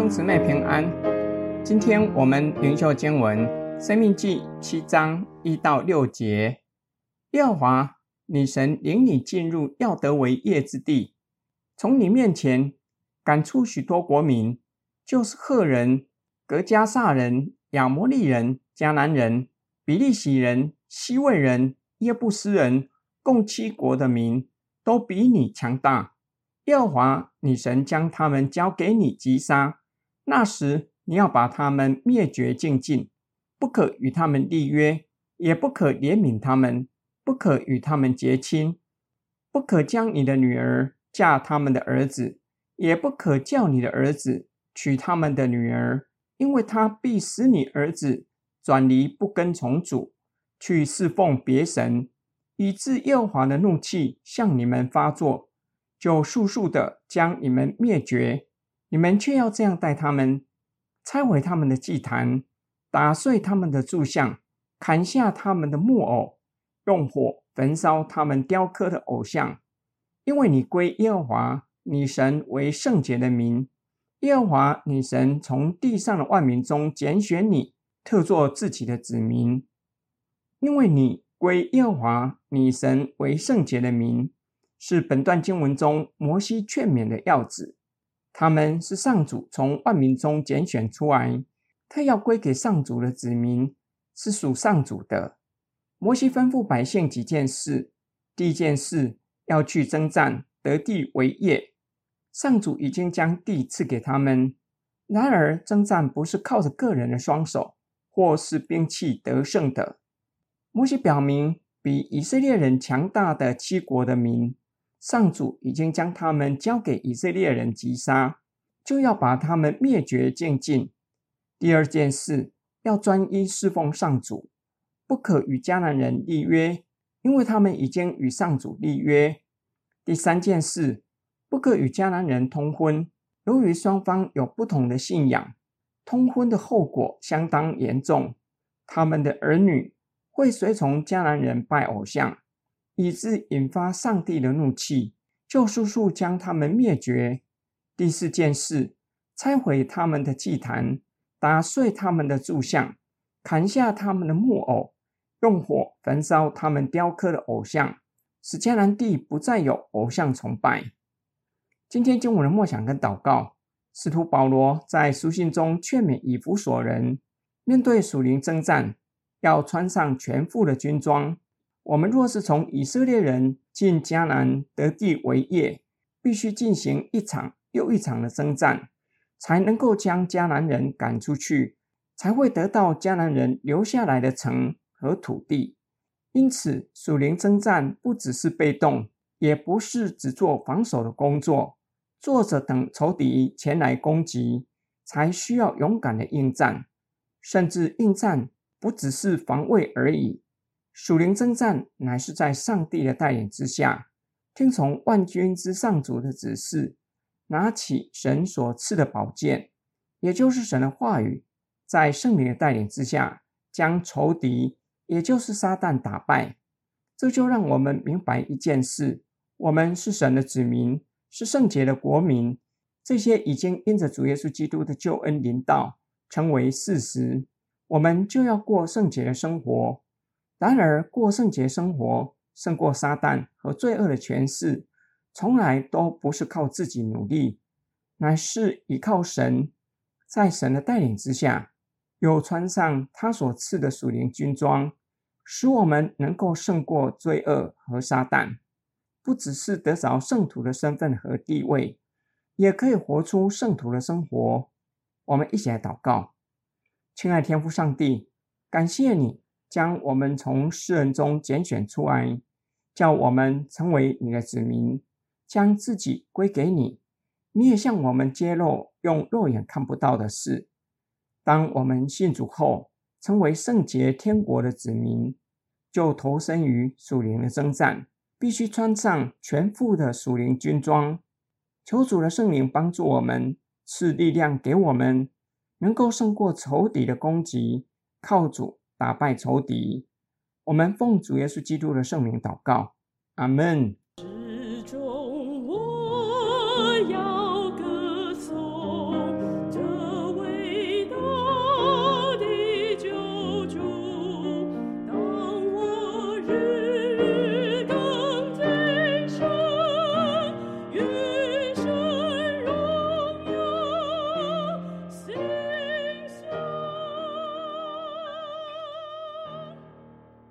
兄姊妹平安。今天我们灵修经文《生命记》七章一到六节。耶和华女神领你进入要得为业之地，从你面前赶出许多国民，就是赫人、格加撒人、亚摩利人、迦南人、比利洗人、希未人、耶布斯人，共七国的民，都比你强大。耶和华女神将他们交给你击杀，那时你要把他们灭绝净尽，不可与他们立约，也不可怜悯他们，不可与他们结亲，不可将你的女儿嫁他们的儿子，也不可叫你的儿子娶他们的女儿，因为他必使你儿子转离不跟从主，去侍奉别神，以致耶和华的怒气向你们发作。就速速的将你们灭绝，你们却要这样待他们：拆毁他们的祭坛，打碎他们的柱像，砍下他们的木偶，用火焚烧他们雕刻的偶像。因为你归耶和华你神为圣洁的民，耶和华女神从地上的万民中拣选你，特作自己的子民。因为你归耶和华女神为圣洁的民。是本段经文中摩西劝勉的要旨。他们是上主从万民中拣选出来，他要归给上主的子民，是属上主的。摩西吩咐百姓几件事：第一件事，要去征战，得地为业。上主已经将地赐给他们。然而，征战不是靠着个人的双手或是兵器得胜的。摩西表明，比以色列人强大的七国的民。上主已经将他们交给以色列人击杀，就要把他们灭绝净尽。第二件事，要专一侍奉上主，不可与迦南人立约，因为他们已经与上主立约。第三件事，不可与迦南人通婚，由于双方有不同的信仰，通婚的后果相当严重，他们的儿女会随从迦南人拜偶像。以致引发上帝的怒气，就速速将他们灭绝。第四件事，拆毁他们的祭坛，打碎他们的柱像，砍下他们的木偶，用火焚烧他们雕刻的偶像，使迦南地不再有偶像崇拜。今天经文的默想跟祷告，使徒保罗在书信中劝勉以弗所人，面对属灵征战，要穿上全副的军装。我们若是从以色列人进迦南得地为业，必须进行一场又一场的征战，才能够将迦南人赶出去，才会得到迦南人留下来的城和土地。因此，属灵征战不只是被动，也不是只做防守的工作，坐着等仇敌前来攻击，才需要勇敢的应战。甚至应战不只是防卫而已。属灵征战乃是在上帝的带领之下，听从万军之上主的指示，拿起神所赐的宝剑，也就是神的话语，在圣灵的带领之下，将仇敌，也就是撒旦打败。这就让我们明白一件事：我们是神的子民，是圣洁的国民。这些已经因着主耶稣基督的救恩临到，成为事实，我们就要过圣洁的生活。然而，过圣洁生活胜过撒旦和罪恶的权势，从来都不是靠自己努力，乃是依靠神，在神的带领之下，又穿上他所赐的属灵军装，使我们能够胜过罪恶和撒旦。不只是得着圣徒的身份和地位，也可以活出圣徒的生活。我们一起来祷告，亲爱天父上帝，感谢你。将我们从世人中拣选出来，叫我们成为你的子民，将自己归给你。你也向我们揭露用肉眼看不到的事。当我们信主后，成为圣洁天国的子民，就投身于属灵的征战，必须穿上全副的属灵军装。求主的圣灵帮助我们，赐力量给我们，能够胜过仇敌的攻击。靠主。打败仇敌，我们奉主耶稣基督的圣名祷告，阿门。